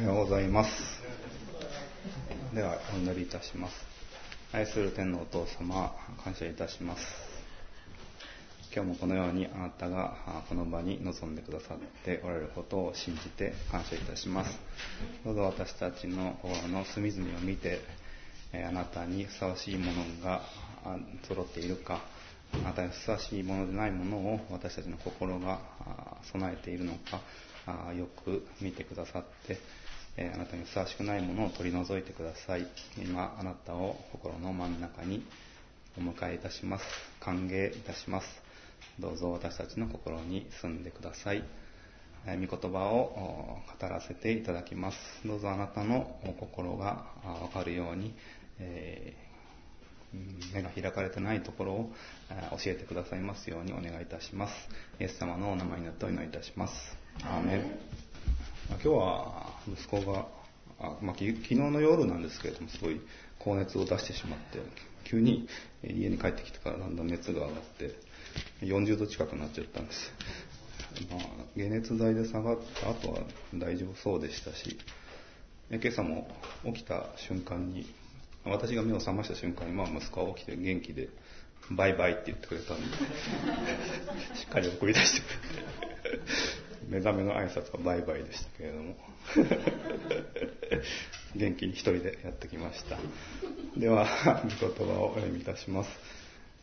おはようございます。では、お祈りいたします。愛する天のお父様、感謝いたします。今日もこのようにあなたがこの場に臨んでくださっておられることを信じて感謝いたします。どうぞ私たちの心の隅々を見て、えあなたにふさわしいものがあ揃っているか、あなたにふさわしいものでないものを私たちの心が備えているのか、あよく見てくださって、えあなたにふさわしくないものを取り除いてください。今、あなたを心の真ん中にお迎えいたします。歓迎いたします。どうぞ私たちの心に住んでください。え御言葉を語らせていただきます。どうぞあなたのお心がわかるように、えー目が開かれてないところを教えてくださいますようにお願いいたします。イエス様のお名前によってお祈りいたします。アーメン今日は息子が、あまあ、き昨日の夜なんですけれども、すごい高熱を出してしまって、急に家に帰ってきてからだんだん熱が上がって、40度近くなっちゃったんです。まあ、解熱剤で下がった後は大丈夫そうでしたし、え今朝も起きた瞬間に、私が目を覚ました瞬間に、まあ、息子は起きて元気で、バイバイって言ってくれたんで、しっかり送り出してくれて、目覚めの挨拶はバイバイでしたけれども、元気に一人でやってきました。では、御言葉をお読みいたします。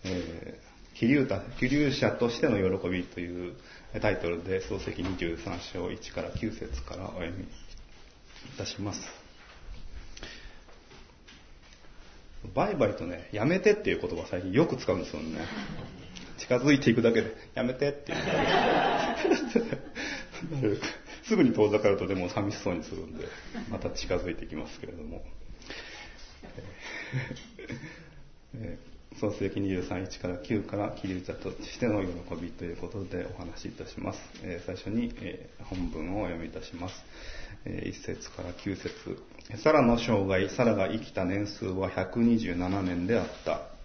えー気流た気流者としての喜びというタイトルで漱石23章1から9節からお読みいたします。バイバイとね、やめてっていう言葉を最近よく使うんですよね。近づいていくだけで、やめてっていう。すぐに遠ざかるとでも寂しそうにするんで、また近づいてきますけれども。え創世記23、1から9からキリュウ者としての喜びということでお話しいたします。えー最初に、えー本文をお読みいたします。え1節から9節サラの生涯、サラが生きた年数は127年であった。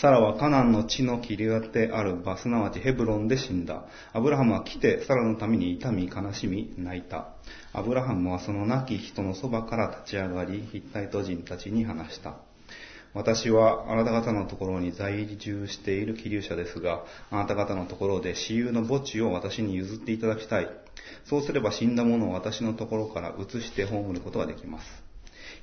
サラはカナンの地の切り当てある場、すなわちヘブロンで死んだ。アブラハムは来て、サラのために痛み、悲しみ、泣いた。アブラハムはその亡き人のそばから立ち上がり、ヒッタイト人たちに話した。私はあなた方のところに在住している気流者ですが、あなた方のところで私有の墓地を私に譲っていただきたい。そうすれば死んだ者を私のところから移して葬ることができます。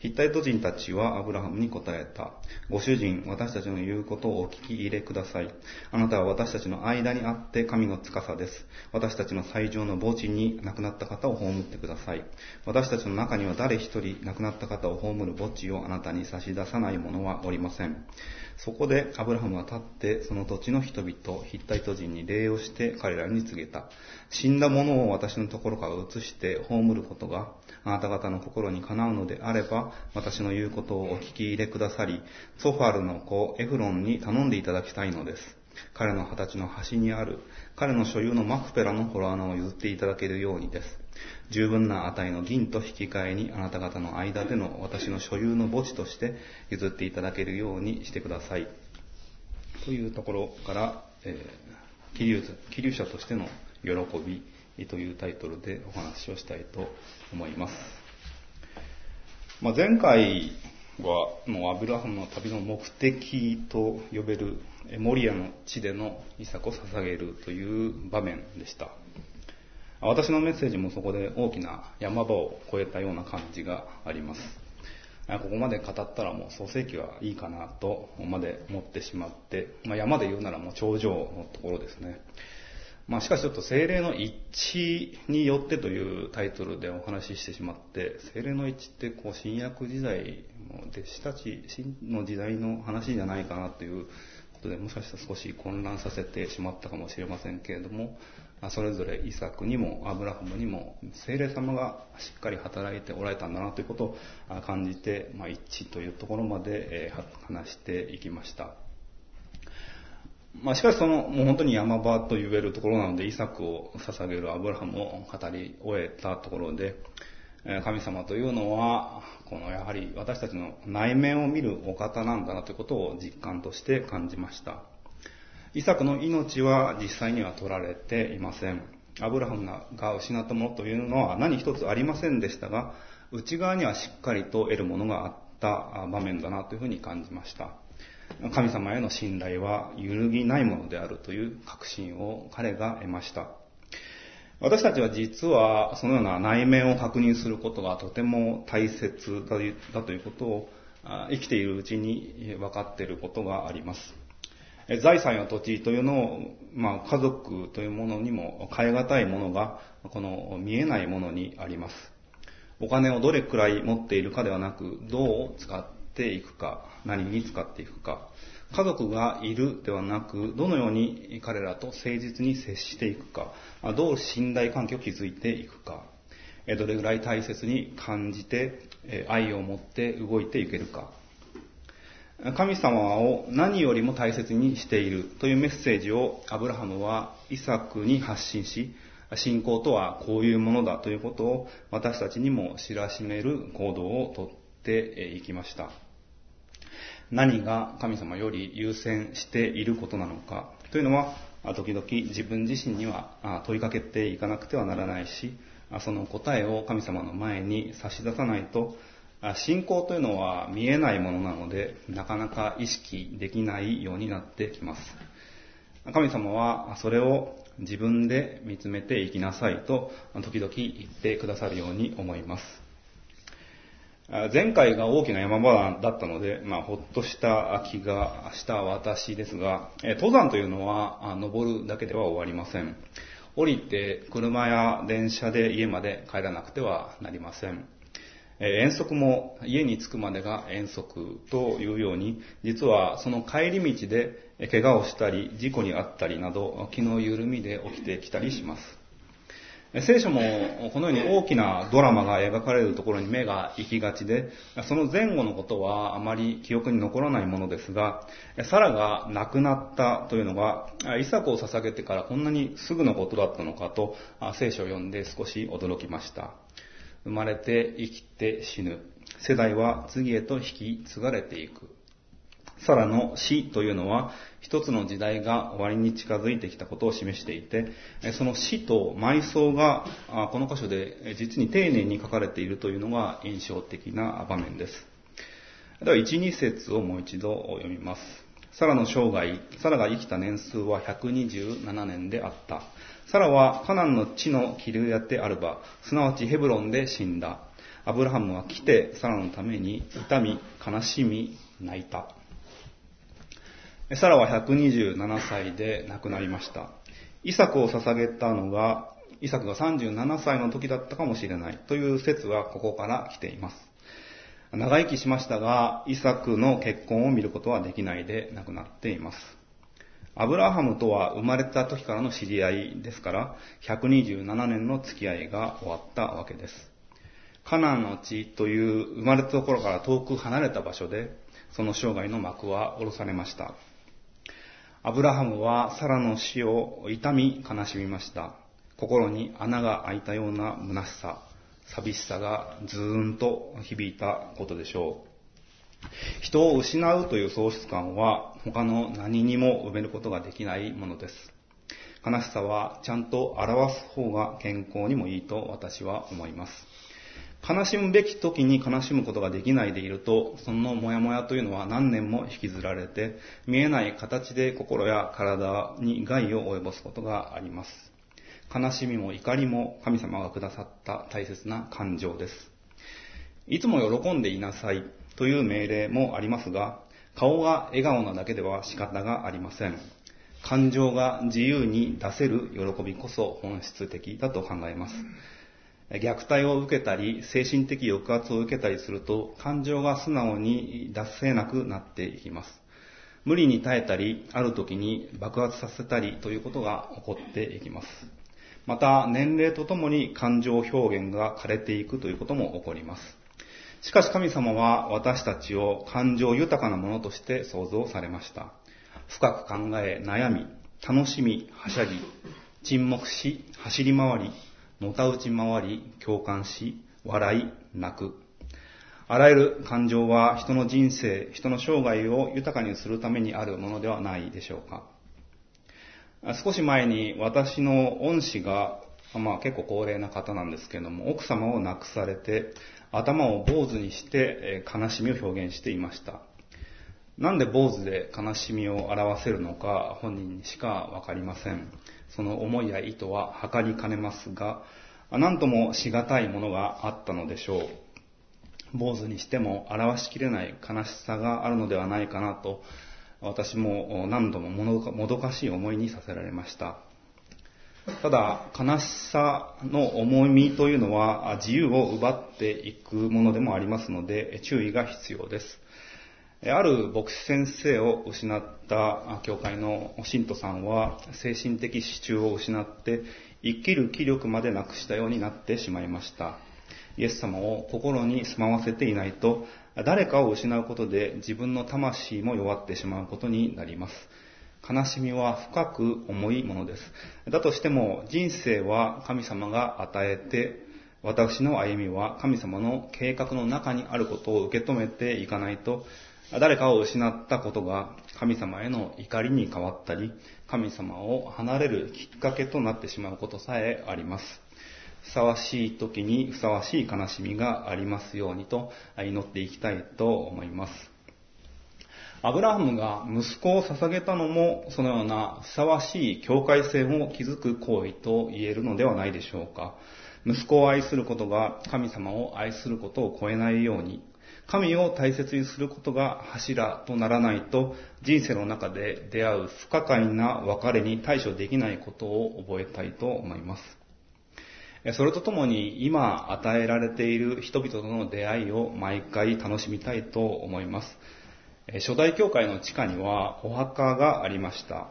ヒッタイト人たちはアブラハムに答えた。ご主人、私たちの言うことをお聞き入れください。あなたは私たちの間にあって神の司です。私たちの最上の墓地に亡くなった方を葬ってください。私たちの中には誰一人亡くなった方を葬る墓地をあなたに差し出さない者はおりません。そこでアブラハムは立ってその土地の人々、ヒッタイト人に礼をして彼らに告げた。死んだ者を私のところから移して葬ることがあなた方の心にかなうのであれば、私の言うことをお聞き入れくださり、ソファルの子エフロンに頼んでいただきたいのです。彼の二十歳の端にある、彼の所有のマクペラの洞穴を譲っていただけるようにです。十分な値の銀と引き換えにあなた方の間での私の所有の墓地として譲っていただけるようにしてください。というところから、えー、気流気流者としての喜びというタイトルでお話をしたいと思います。まあ、前回はもうアブラハムの旅の目的と呼べるえモリアの地でのイサクを捧げるという場面でした。私のメッセージもそこで大きな山場を越えたような感じがあります。ここまで語ったらもう創世記はいいかなとまで思ってしまって、まあ、山で言うならもう頂上のところですね。まあしかしちょっと精霊の一致によってというタイトルでお話ししてしまって、精霊の一致ってこう新約時代弟子たちの時代の話じゃないかなというとでもしかしたら少し混乱させてしまったかもしれませんけれども、それぞれイサクにもアブラハムにも精霊様がしっかり働いておられたんだなということを感じて、まあ、一致というところまで話していきました。まあ、しかしその、もう本当に山場と言えるところなので、イサクを捧げるアブラハムを語り終えたところで、神様というのは、このやはり私たちの内面を見るお方なんだなということを実感として感じました。イサクの命は実際には取られていません。アブラハムが失ったものというのは何一つありませんでしたが、内側にはしっかりと得るものがあった場面だなというふうに感じました。神様への信頼は揺るぎないものであるという確信を彼が得ました。私たちは実はそのような内面を確認することがとても大切だということを生きているうちに分かっていることがあります。財産や土地というのを、まあ、家族というものにも変え難いものが、この見えないものにあります。お金をどれくらい持っているかではなく、どう使っていくか、何に使っていくか、家族がいるではなく、どのように彼らと誠実に接していくか、どう信頼関係を築いていくか、どれぐらい大切に感じて、愛を持って動いていけるか。神様を何よりも大切にしているというメッセージをアブラハムはイサクに発信し、信仰とはこういうものだということを私たちにも知らしめる行動をとっていきました。何が神様より優先していることなのかというのは、時々自分自身には問いかけていかなくてはならないし、その答えを神様の前に差し出さないと、信仰というのは見えないものなので、なかなか意識できないようになってきます。神様はそれを自分で見つめていきなさいと、時々言ってくださるように思います。前回が大きな山場だったので、まあ、ほっとした気がした私ですが、登山というのは登るだけでは終わりません。降りて車や電車で家まで帰らなくてはなりません。遠足も家に着くまでが遠足というように、実はその帰り道で怪我をしたり、事故に遭ったりなど、気の緩みで起きてきたりします。聖書もこのように大きなドラマが描かれるところに目が行きがちで、その前後のことはあまり記憶に残らないものですが、サラが亡くなったというのが、イサクを捧げてからこんなにすぐのことだったのかと、聖書を読んで少し驚きました。生まれて生きて死ぬ。世代は次へと引き継がれていく。サラの死というのは、一つの時代が終わりに近づいてきたことを示していて、その死と埋葬が、この箇所で実に丁寧に書かれているというのが印象的な場面です。では、1、2節をもう一度読みます。サラの生涯、サラが生きた年数は127年であった。サラはカナンの地のキルヤテアルバ、すなわちヘブロンで死んだ。アブラハムは来てサラのために痛み、悲しみ、泣いた。サラは127歳で亡くなりました。イサクを捧げたのが、イサクが37歳の時だったかもしれないという説はここから来ています。長生きしましたが、イサクの結婚を見ることはできないで亡くなっています。アブラハムとは生まれた時からの知り合いですから、127年の付き合いが終わったわけです。カナンの地という生まれたところから遠く離れた場所で、その生涯の幕は下ろされました。アブラハムはサラの死を痛み悲しみました。心に穴が開いたような虚しさ、寂しさがずーんと響いたことでしょう。人を失うという喪失感は他の何にも埋めることができないものです。悲しさはちゃんと表す方が健康にもいいと私は思います。悲しむべき時に悲しむことができないでいると、そのモヤモヤというのは何年も引きずられて、見えない形で心や体に害を及ぼすことがあります。悲しみも怒りも神様がくださった大切な感情です。いつも喜んでいなさいという命令もありますが、顔が笑顔なだけでは仕方がありません。感情が自由に出せる喜びこそ本質的だと考えます。虐待を受けたり、精神的抑圧を受けたりすると、感情が素直に出せなくなっていきます。無理に耐えたり、ある時に爆発させたりということが起こっていきます。また、年齢とともに感情表現が枯れていくということも起こります。しかし神様は私たちを感情豊かなものとして創造されました。深く考え、悩み、楽しみ、はしゃぎ、沈黙し、走り回り、のたうち回り、共感し、笑い、泣く。あらゆる感情は人の人生、人の生涯を豊かにするためにあるものではないでしょうか。少し前に私の恩師がまあ結構高齢な方なんですけども、奥様を亡くされて、頭を坊主にして悲しみを表現していました。なんで坊主で悲しみを表せるのか本人にしかわかりません。その思いや意図は測りかねますが、何ともしがたいものがあったのでしょう。坊主にしても表しきれない悲しさがあるのではないかなと、私も何度ももどかしい思いにさせられました。ただ、悲しさの重みというのは自由を奪っていくものでもありますので、注意が必要です。ある牧師先生を失った教会の信徒さんは精神的支柱を失って生きる気力までなくしたようになってしまいました。イエス様を心に住まわせていないと誰かを失うことで自分の魂も弱ってしまうことになります。悲しみは深く重いものです。だとしても人生は神様が与えて私の歩みは神様の計画の中にあることを受け止めていかないと誰かを失ったことが神様への怒りに変わったり、神様を離れるきっかけとなってしまうことさえあります。ふさわしい時にふさわしい悲しみがありますようにと祈っていきたいと思います。アブラハムが息子を捧げたのもそのようなふさわしい境界線を築く行為と言えるのではないでしょうか。息子を愛することが神様を愛することを超えないように神を大切にすることが柱とならないと人生の中で出会う不可解な別れに対処できないことを覚えたいと思います。それとともに今与えられている人々との出会いを毎回楽しみたいと思います。初代教会の地下にはお墓がありました。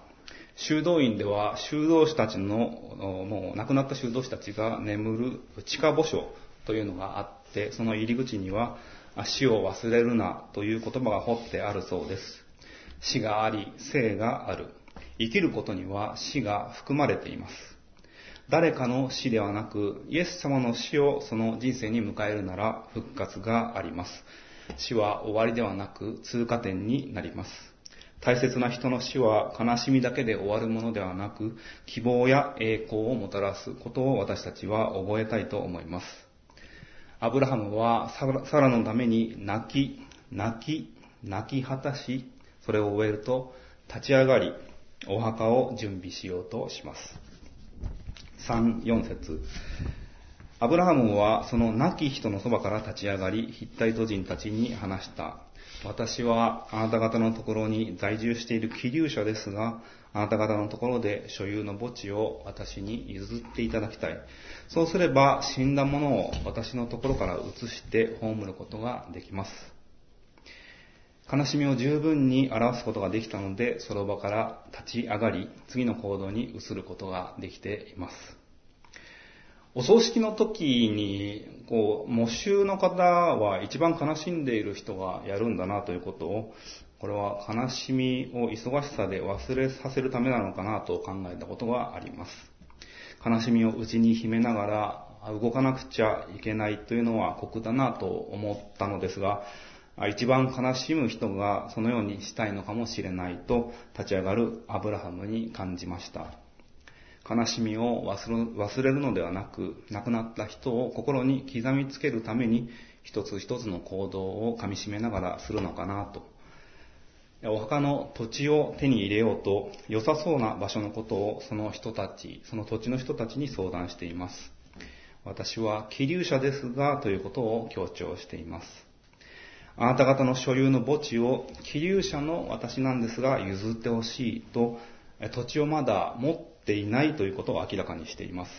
修道院では修道士たちの、もう亡くなった修道士たちが眠る地下墓所というのがあって、その入り口には死を忘れるなという言葉が彫ってあるそうです。死があり、生がある。生きることには死が含まれています。誰かの死ではなく、イエス様の死をその人生に迎えるなら復活があります。死は終わりではなく通過点になります。大切な人の死は悲しみだけで終わるものではなく、希望や栄光をもたらすことを私たちは覚えたいと思います。アブラハムはサラのために泣き、泣き、泣き果たし、それを終えると立ち上がり、お墓を準備しようとします。3、4節アブラハムはその亡き人のそばから立ち上がり、ヒッタイト人たちに話した。私はあなた方のところに在住している気流者ですが、あなた方のところで所有の墓地を私に譲っていただきたい。そうすれば死んだものを私のところから移して葬ることができます。悲しみを十分に表すことができたので、その場から立ち上がり、次の行動に移ることができています。お葬式の時に、こう、喪主の方は一番悲しんでいる人がやるんだなということを、これは悲しみを忙しさで忘れさせるためなのかなと考えたことがあります。悲しみを内に秘めながら動かなくちゃいけないというのは酷だなと思ったのですが、一番悲しむ人がそのようにしたいのかもしれないと立ち上がるアブラハムに感じました。悲しみを忘れるのではなく、亡くなった人を心に刻みつけるために一つ一つの行動をかみしめながらするのかなとお墓の土地を手に入れようと良さそうな場所のことをその人たち、その土地の人たちに相談しています。私は気流者ですがということを強調しています。あなた方の所有の墓地を気流者の私なんですが譲ってほしいと土地をまだ持っていないということを明らかにしています。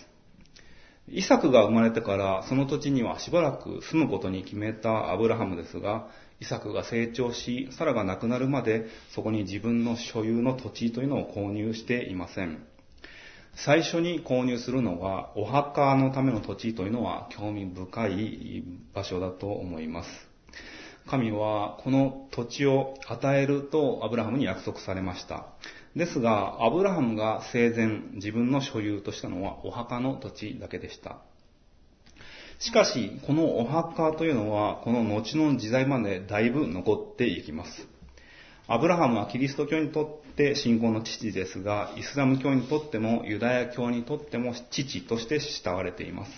イサクが生まれてからその土地にはしばらく住むことに決めたアブラハムですが、イサクが成長し、サラが亡くなるまで、そこに自分の所有の土地というのを購入していません。最初に購入するのは、お墓のための土地というのは興味深い場所だと思います。神はこの土地を与えるとアブラハムに約束されました。ですが、アブラハムが生前自分の所有としたのはお墓の土地だけでした。しかし、このお墓というのは、この後の時代までだいぶ残っていきます。アブラハムはキリスト教にとって信仰の父ですが、イスラム教にとってもユダヤ教にとっても父として慕われています。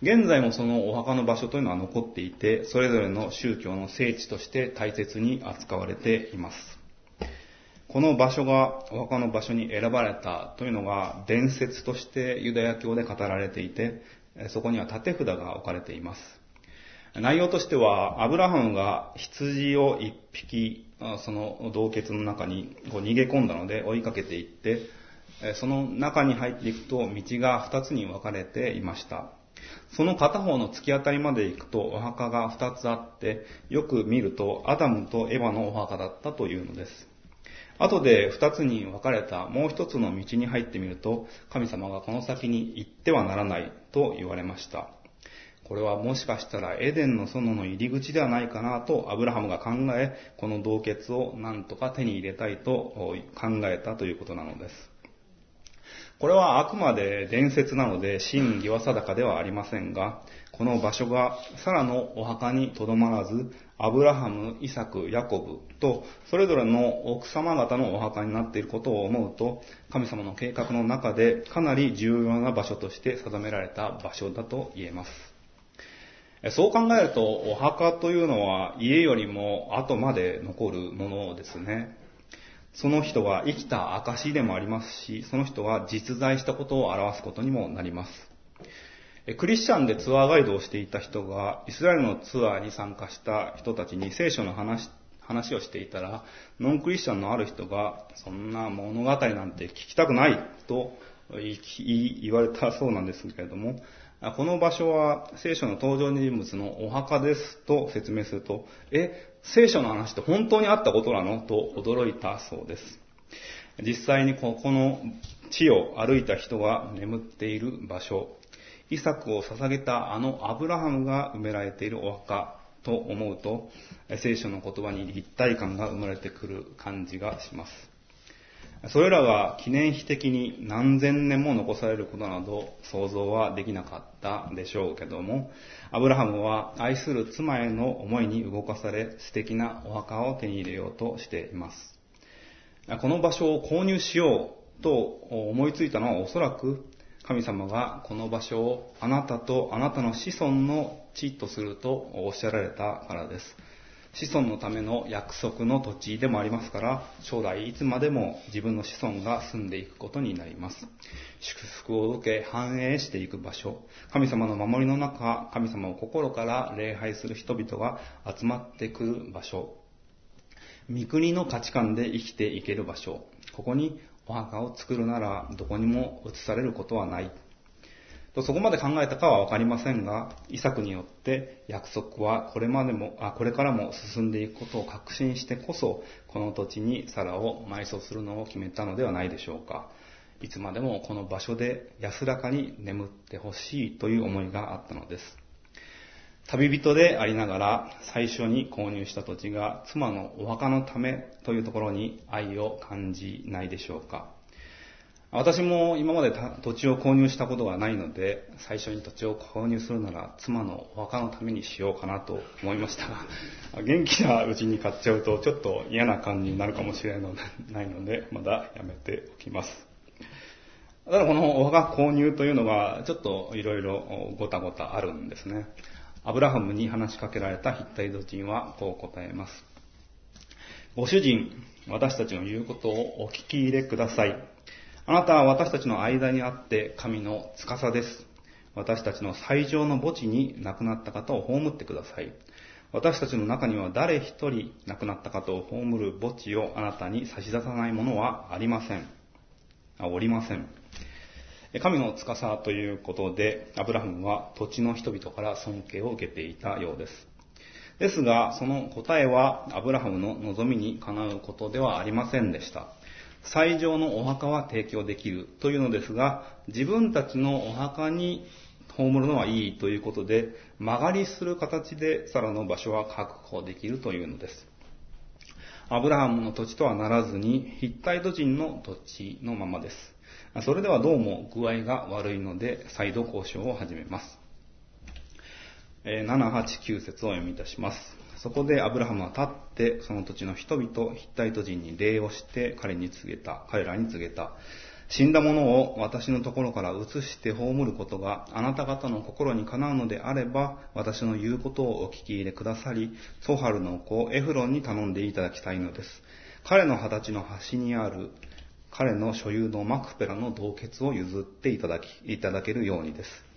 現在もそのお墓の場所というのは残っていて、それぞれの宗教の聖地として大切に扱われています。この場所がお墓の場所に選ばれたというのが伝説としてユダヤ教で語られていて、そこには縦札が置かれています。内容としては、アブラハムが羊を一匹、その洞穴の中にこう逃げ込んだので追いかけていって、その中に入っていくと道が二つに分かれていました。その片方の突き当たりまで行くとお墓が二つあって、よく見るとアダムとエヴァのお墓だったというのです。後で二つに分かれたもう一つの道に入ってみると、神様がこの先に行ってはならないと言われました。これはもしかしたらエデンの園の入り口ではないかなとアブラハムが考え、この洞穴を何とか手に入れたいと考えたということなのです。これはあくまで伝説なので真偽は定かではありませんが、この場所がサラのお墓にとどまらず、アブラハム、イサク、ヤコブと、それぞれの奥様方のお墓になっていることを思うと、神様の計画の中でかなり重要な場所として定められた場所だと言えます。そう考えると、お墓というのは家よりも後まで残るものですね。その人が生きた証でもありますし、その人が実在したことを表すことにもなります。クリスチャンでツアーガイドをしていた人が、イスラエルのツアーに参加した人たちに聖書の話、話をしていたら、ノンクリスチャンのある人が、そんな物語なんて聞きたくないと言われたそうなんですけれども、この場所は聖書の登場人物のお墓ですと説明すると、え、聖書の話って本当にあったことなの？と驚いたそうです。実際にここの地を歩いた人が眠っている場所、イサクを捧げたあのアブラハムが埋められているお墓と思うと、聖書の言葉に立体感が生まれてくる感じがします。それらが記念碑的に何千年も残されることなど想像はできなかったでしょうけども、アブラハムは愛する妻への思いに動かされ素敵なお墓を手に入れようとしています。この場所を購入しようと思いついたのはおそらく神様がこの場所をあなたとあなたの子孫の地とするとおっしゃられたからです。子孫のための約束の土地でもありますから、将来いつまでも自分の子孫が住んでいくことになります。祝福を受け繁栄していく場所、神様の守りの中、神様を心から礼拝する人々が集まってくる場所、御国の価値観で生きていける場所、ここにお墓を作るならどこにも移されることはない。とそこまで考えたかはわかりませんが、イサクによって約束はこれまでも、あ、これからも進んでいくことを確信してこそ、この土地にサラを埋葬するのを決めたのではないでしょうか。いつまでもこの場所で安らかに眠ってほしいという思いがあったのです。旅人でありながら最初に購入した土地が妻のお墓のためというところに愛を感じないでしょうか。私も今まで土地を購入したことがないので、最初に土地を購入するなら妻のお墓のためにしようかなと思いましたが、元気なうちに買っちゃうとちょっと嫌な感じになるかもしれないので、まだやめておきます。ただこのお墓購入というのはちょっといろいろごたごたあるんですね。アブラハムに話しかけられたヒッタイド人はこう答えます。ご主人、私たちの言うことをお聞き入れください。あなたは私たちの間にあって神の司です。私たちの最上の墓地に亡くなった方を葬ってください。私たちの中には誰一人亡くなった方を葬る墓地をあなたに差し出さないものはありません。あ、おりません。神の司ということで、アブラハムは土地の人々から尊敬を受けていたようです。ですが、その答えはアブラハムの望みにかなうことではありませんでした。最上のお墓は提供できるというのですが、自分たちのお墓に葬るのはいいということで、曲がりする形でサラの場所は確保できるというのです。アブラハムの土地とはならずに、ヒッタイト人の土地のままです。それではどうも具合が悪いので、再度交渉を始めます。7、8、9節を読みいたします。そこでアブラハムは立って、その土地の人々、ヒッタイト人に礼をして彼に告げた、彼らに告げた。死んだ者を私のところから移して葬ることがあなた方の心にかなうのであれば、私の言うことをお聞き入れくださり、ソハルの子エフロンに頼んでいただきたいのです。彼の二十歳の端にある彼の所有のマクペラの洞穴を譲っていただき、いただけるようにです。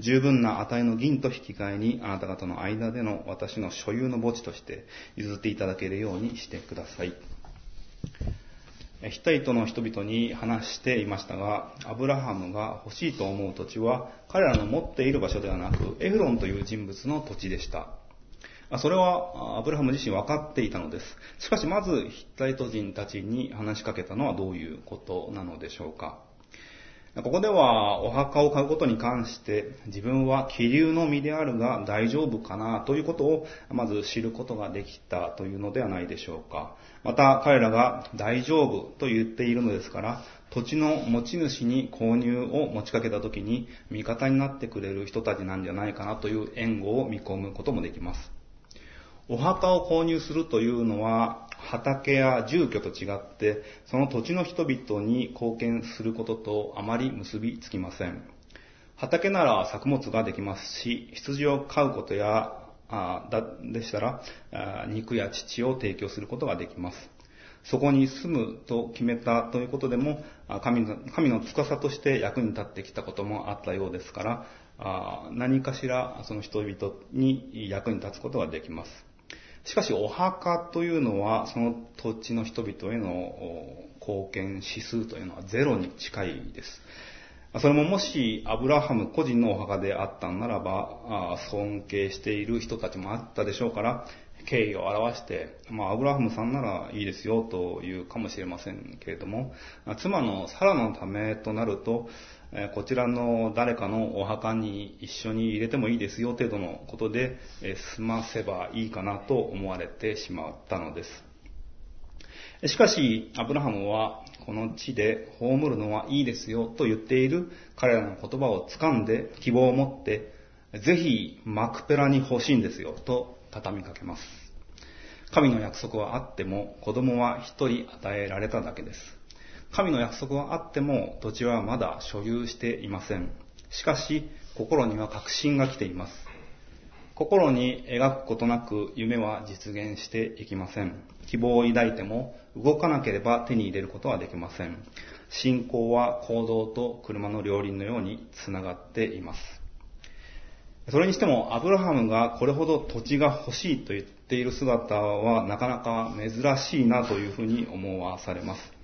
十分な値の銀と引き換えにあなた方の間での私の所有の墓地として譲っていただけるようにしてください。ヒッタイトの人々に話していましたが、アブラハムが欲しいと思う土地は彼らの持っている場所ではなく、エフロンという人物の土地でした。それはアブラハム自身分かっていたのです。しかしまずヒッタイト人たちに話しかけたのはどういうことなのでしょうか。ここではお墓を買うことに関して自分は気流の身であるが大丈夫かなということをまず知ることができたというのではないでしょうか。また彼らが大丈夫と言っているのですから土地の持ち主に購入を持ちかけた時に味方になってくれる人たちなんじゃないかなという援護を見込むこともできます。お墓を購入するというのは畑や住居と違ってその土地の人々に貢献することとあまり結びつきません。畑なら作物ができますし、羊を飼うことや、あだでしたらあ肉や乳を提供することができます。そこに住むと決めたということでも、神の神の司として役に立ってきたこともあったようですから、あ何かしらその人々に役に立つことができます。しかしお墓というのはその土地の人々への貢献指数というのはゼロに近いです。それももしアブラハム個人のお墓であったんならば、尊敬している人たちもあったでしょうから、敬意を表して、まあ、アブラハムさんならいいですよというかもしれませんけれども、妻のサラのためとなると、こちらの誰かのお墓に一緒に入れてもいいですよ程度のことで済ませばいいかなと思われてしまったのです。しかし、アブラハムはこの地で葬るのはいいですよと言っている彼らの言葉を掴んで希望を持って、ぜひマクペラに欲しいんですよと畳みかけます。神の約束はあっても子供は一人与えられただけです。神の約束はあっても土地はまだ所有していません。しかし心には確信が来ています。心に描くことなく夢は実現していきません。希望を抱いても動かなければ手に入れることはできません。信仰は行動と車の両輪のようにつながっています。それにしてもアブラハムがこれほど土地が欲しいと言っている姿はなかなか珍しいなというふうに思わされます。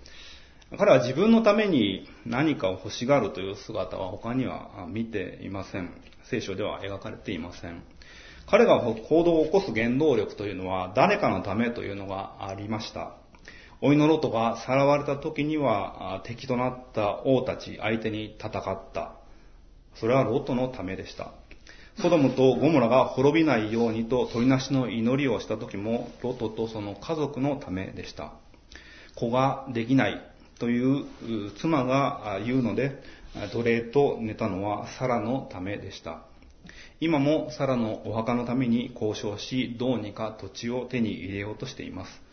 彼は自分のために何かを欲しがるという姿は他には見ていません。聖書では描かれていません。彼が行動を起こす原動力というのは誰かのためというのがありました。老いのロトがさらわれた時には敵となった王たち相手に戦った。それはロトのためでした。ソドムとゴモラが滅びないようにと取りなしの祈りをした時もロトとその家族のためでした。子ができないという妻が言うので、奴隷と寝たのはサラのためでした。今もサラのお墓のために交渉し、どうにか土地を手に入れようとしています。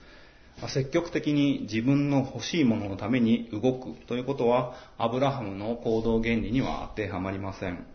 積極的に自分の欲しいもののために動くということは、アブラハムの行動原理には当てはまりません。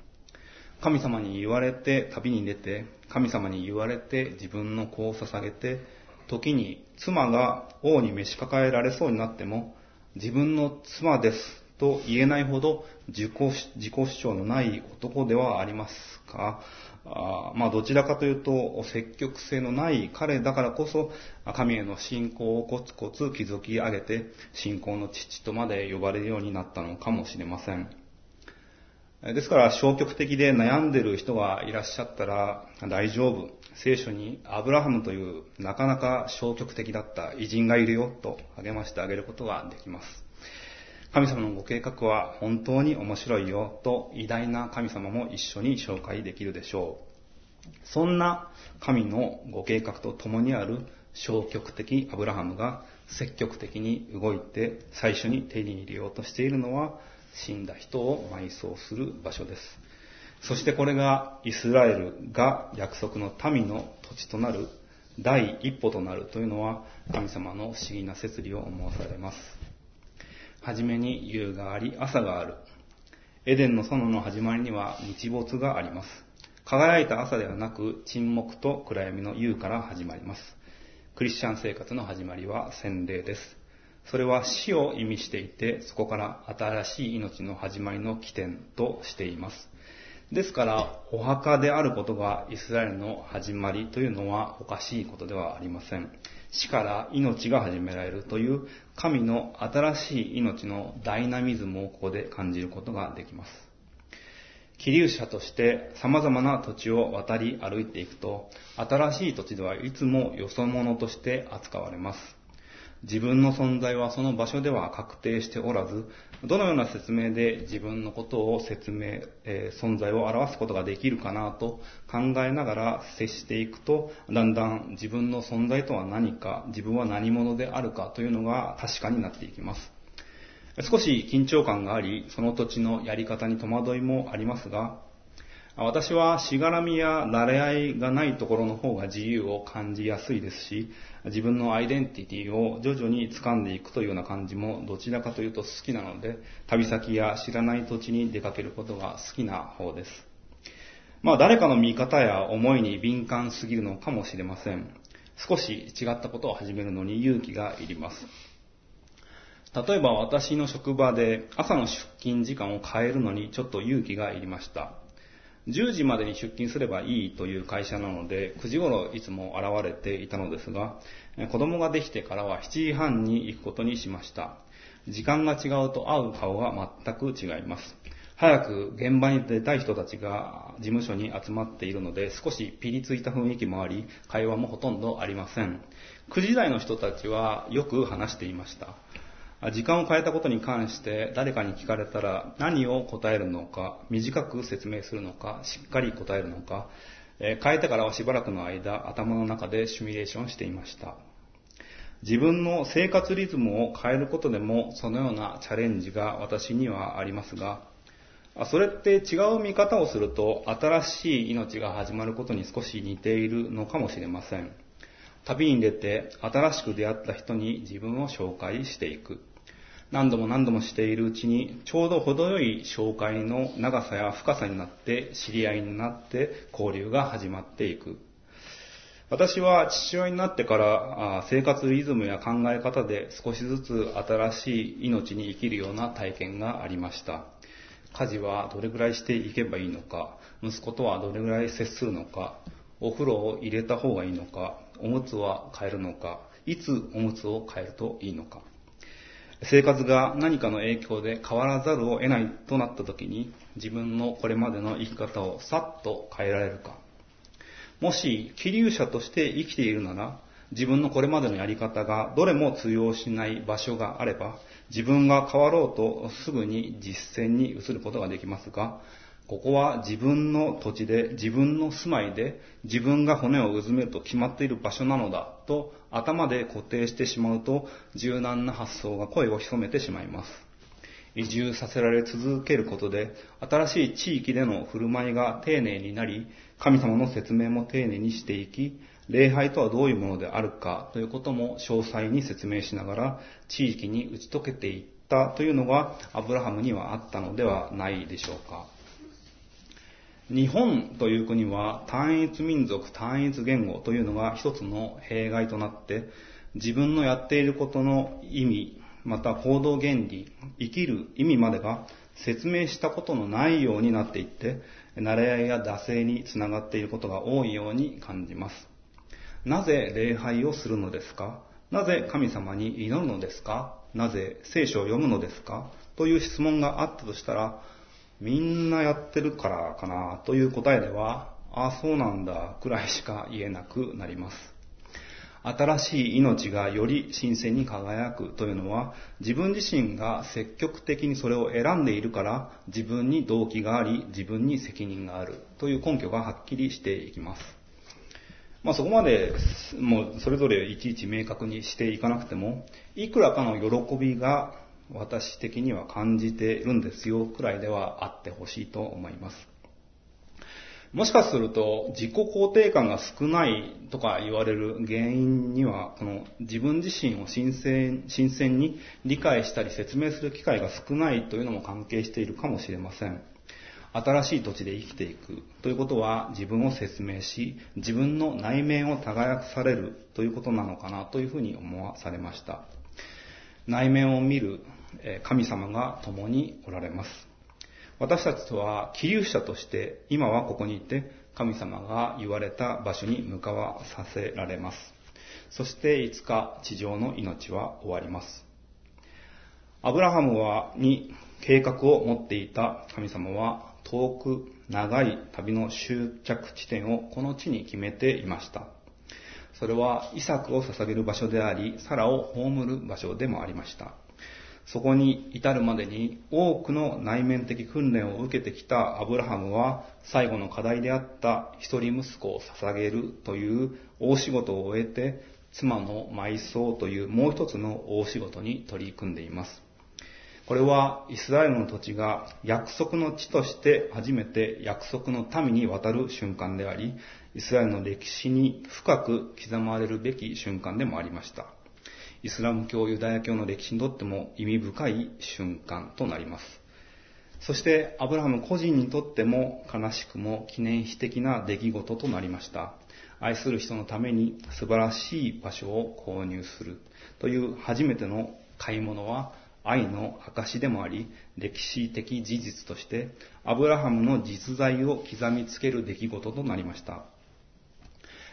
神様に言われて旅に出て、神様に言われて自分の子を捧げて、時に妻が王に召し抱えられそうになっても、自分の妻ですと言えないほど自己自己主張のない男ではありますが、あまあどちらかというと積極性のない彼だからこそ神への信仰をコツコツ築き上げて信仰の父とまで呼ばれるようになったのかもしれません。ですから消極的で悩んでる人がいらっしゃったら大丈夫。聖書にアブラハムというなかなか消極的だった偉人がいるよと励ましてあげることができます。神様のご計画は本当に面白いよと偉大な神様も一緒に紹介できるでしょう。そんな神のご計画と共にある消極的アブラハムが積極的に動いて最初に手に入れようとしているのは死んだ人を埋葬する場所です。そしてこれがイスラエルが約束の民の土地となる第一歩となるというのは神様の不思議な摂理を思わされます。はじめに夕があり、朝がある。エデンの園の始まりには日没があります。輝いた朝ではなく沈黙と暗闇の夕から始まります。クリスチャン生活の始まりは洗礼です。それは死を意味していて、そこから新しい命の始まりの起点としています。ですから、お墓であることがイスラエルの始まりというのはおかしいことではありません。死から命が始められるという神の新しい命のダイナミズムをここで感じることができます。気流者として様々な土地を渡り歩いていくと、新しい土地ではいつもよそ者として扱われます。自分の存在はその場所では確定しておらず、どのような説明で自分のことを説明、えー、存在を表すことができるかなと考えながら接していくと、だんだん自分の存在とは何か、自分は何者であるかというのが確かになっていきます。少し緊張感があり、その土地のやり方に戸惑いもありますが、私はしがらみや慣れ合いがないところの方が自由を感じやすいですし、自分のアイデンティティを徐々に掴んでいくというような感じもどちらかというと好きなので、旅先や知らない土地に出かけることが好きな方です。まあ誰かの見方や思いに敏感すぎるのかもしれません。少し違ったことを始めるのに勇気がいります。例えば私の職場で朝の出勤時間を変えるのにちょっと勇気がいりました。10時までに出勤すればいいという会社なので、9時頃いつも現れていたのですが、子供ができてからは7時半に行くことにしました。時間が違うと会う顔が全く違います。早く現場に出たい人たちが事務所に集まっているので、少しピリついた雰囲気もあり、会話もほとんどありません。9時台の人たちはよく話していました。時間を変えたことに関して誰かに聞かれたら何を答えるのか、短く説明するのか、しっかり答えるのか、え変えてからはしばらくの間頭の中でシミュレーションしていました。自分の生活リズムを変えることでもそのようなチャレンジが私にはありますが、それって違う見方をすると新しい命が始まることに少し似ているのかもしれません。旅に出て新しく出会った人に自分を紹介していく。何度も何度もしているうちに、ちょうど程よい紹介の長さや深さになって、知り合いになって交流が始まっていく。私は父親になってから生活リズムや考え方で少しずつ新しい命に生きるような体験がありました。家事はどれぐらいしていけばいいのか、息子とはどれぐらい接するのか、お風呂を入れた方がいいのか、おむつは変えるのか、いつおむつを変えるといいのか。生活が何かの影響で変わらざるを得ないとなった時に自分のこれまでの生き方をさっと変えられるか。もし、気流者として生きているなら、自分のこれまでのやり方がどれも通用しない場所があれば、自分が変わろうとすぐに実践に移ることができますが、ここは自分の土地で、自分の住まいで、自分が骨をうずめると決まっている場所なのだと頭で固定してしまうと、柔軟な発想が声を潜めてしまいます。移住させられ続けることで、新しい地域での振る舞いが丁寧になり、神様の説明も丁寧にしていき、礼拝とはどういうものであるかということも詳細に説明しながら、地域に打ち解けていったというのが、アブラハムにはあったのではないでしょうか。日本という国は単一民族、単一言語というのが一つの弊害となって、自分のやっていることの意味、また行動原理、生きる意味までが説明したことのないようになっていって、慣れ合いや惰性につながっていることが多いように感じます。なぜ礼拝をするのですか？なぜ神様に祈るのですか？なぜ聖書を読むのですか？という質問があったとしたら、みんなやってるからかなという答えでは、ああ、そうなんだ、くらいしか言えなくなります。新しい命がより新鮮に輝くというのは、自分自身が積極的にそれを選んでいるから、自分に動機があり、自分に責任があるという根拠がはっきりしていきます。まあそこまで、もうそれぞれいちいち明確にしていかなくても、いくらかの喜びが私的には感じているんですよくらいではあってほしいと思います。もしかすると自己肯定感が少ないとか言われる原因には、この自分自身を新鮮新鮮に理解したり説明する機会が少ないというのも関係しているかもしれません。新しい土地で生きていくということは自分を説明し、自分の内面を耕されるということなのかなというふうに思わされました。内面を見る神様が共におられます。私たちとは起立者として今はここにいて神様が言われた場所に向かわさせられます。そしていつか地上の命は終わります。アブラハムはに計画を持っていた神様は遠く長い旅の終着地点をこの地に決めていました。それはイサクを捧げる場所であり、サラを葬る場所でもありました。そこに至るまでに多くの内面的訓練を受けてきたアブラハムは最後の課題であった一人息子を捧げるという大仕事を終えて妻の埋葬というもう一つの大仕事に取り組んでいます。これはイスラエルの土地が約束の地として初めて約束の民に渡る瞬間であり、イスラエルの歴史に深く刻まれるべき瞬間でもありました。イスラム教、ユダヤ教の歴史にとっても意味深い瞬間となります。そしてアブラハム個人にとっても悲しくも記念碑的な出来事となりました。愛する人のために素晴らしい場所を購入するという初めての買い物は愛の証でもあり、歴史的事実として、アブラハムの実在を刻みつける出来事となりました。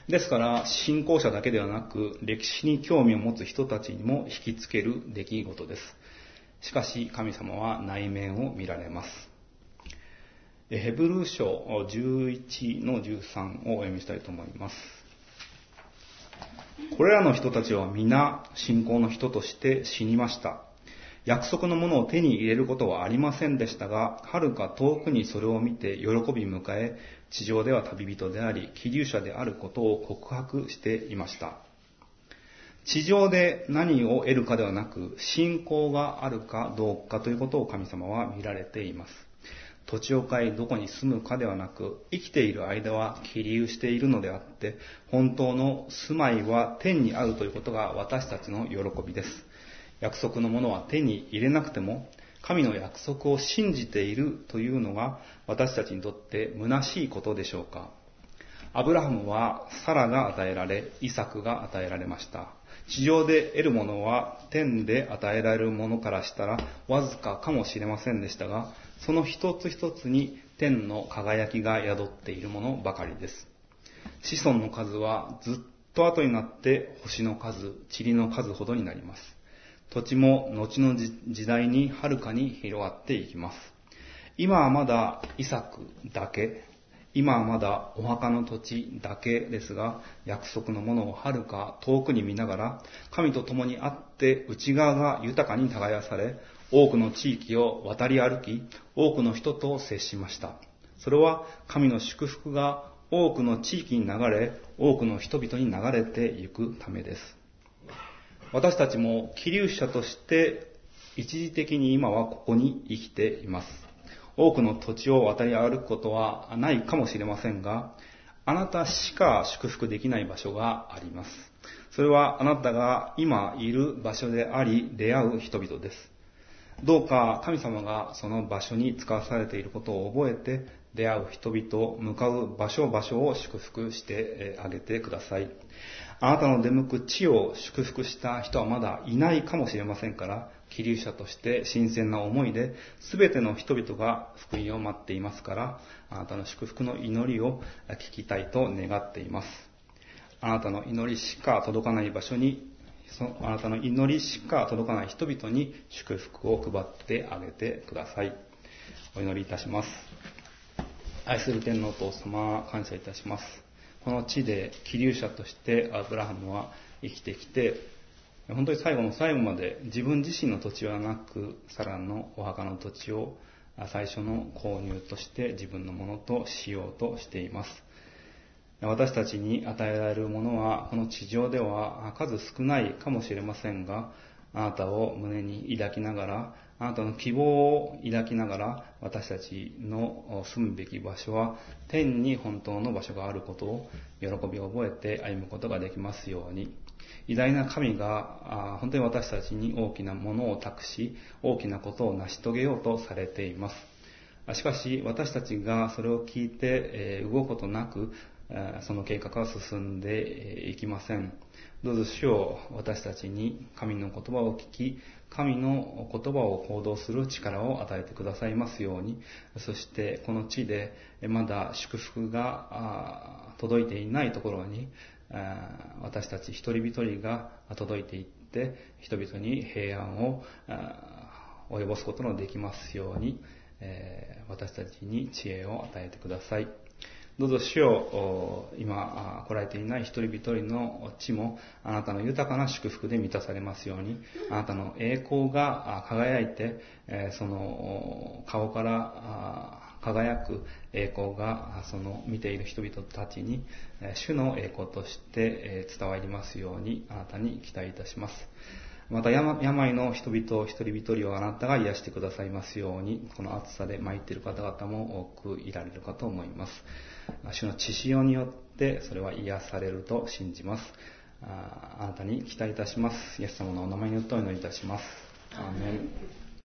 ですから、信仰者だけではなく、歴史に興味を持つ人たちにも引きつける出来事です。しかし、神様は内面を見られます。ヘブル書11の13をお読みしたいと思います。これらの人たちは皆信仰の人として死にました。約束のものを手に入れることはありませんでしたが、遥か遠くにそれを見て喜び迎え、地上では旅人であり、気流者であることを告白していました。地上で何を得るかではなく、信仰があるかどうかということを神様は見られています。土地を買いどこに住むかではなく、生きている間は起立しているのであって、本当の住まいは天にあるということが私たちの喜びです。約束のものは手に入れなくても、神の約束を信じているというのが私たちにとって虚しいことでしょうか。アブラハムはサラが与えられ、イサクが与えられました。地上で得るものは天で与えられるものからしたらわずかかもしれませんでしたが、その一つ一つに天の輝きが宿っているものばかりです。子孫の数はずっと後になって星の数、塵の数ほどになります。土地も後の時代にはるかに広がっていきます。今はまだイサクだけ、今はまだお墓の土地だけですが、約束のものをはるか遠くに見ながら、神と共に会って内側が豊かに耕され、多くの地域を渡り歩き、多くの人と接しました。それは神の祝福が多くの地域に流れ、多くの人々に流れていくためです。私たちも気流者として一時的に今はここに生きています。多くの土地を渡り歩くことはないかもしれませんが、あなたしか祝福できない場所があります。それはあなたが今いる場所であり、出会う人々です。どうか神様がその場所に使わされていることを覚えて、出会う人々、向かう場所場所を祝福してあげてください。あなたの出向く地を祝福した人はまだいないかもしれませんから、気流者として新鮮な思いで、すべての人々が福音を待っていますから、あなたの祝福の祈りを聞きたいと願っています。あなたの祈りしか届かない場所に、そあなたの祈りしか届かない人々に祝福を配ってあげてください。お祈りいたします。愛する天皇と様、感謝いたします。この地で気流者としてアブラハムは生きてきて、本当に最後の最後まで自分自身の土地はなく、サランのお墓の土地を最初の購入として自分のものとしようとしています。私たちに与えられるものは、この地上では数少ないかもしれませんが、あなたを胸に抱きながら、あなたの希望を抱きながら、私たちの住むべき場所は、天に本当の場所があることを、喜びを覚えて歩むことができますように。偉大な神が、本当に私たちに大きなものを託し、大きなことを成し遂げようとされています。しかし、私たちがそれを聞いて、動くことなく、その計画は進んでいきません。どうぞ主を私たちに神の言葉を聞き、神の言葉を行動する力を与えてくださいますように、そしてこの地でまだ祝福が届いていないところに、私たち一人一人が届いていって、人々に平安を及ぼすことのできますように、私たちに知恵を与えてください。どうぞ主を今来られていない一人一人の地もあなたの豊かな祝福で満たされますようにあなたの栄光が輝いてその顔から輝く栄光がその見ている人々たちに主の栄光として伝わりますようにあなたに期待いたします。また病の人々一人一人をあなたが癒してくださいますように、この暑さで参っている方々も多くいられるかと思います。主の血潮によってそれは癒されると信じます。あなたに期待いたします。イエス様のお名前によってお祈りいたします。アーメン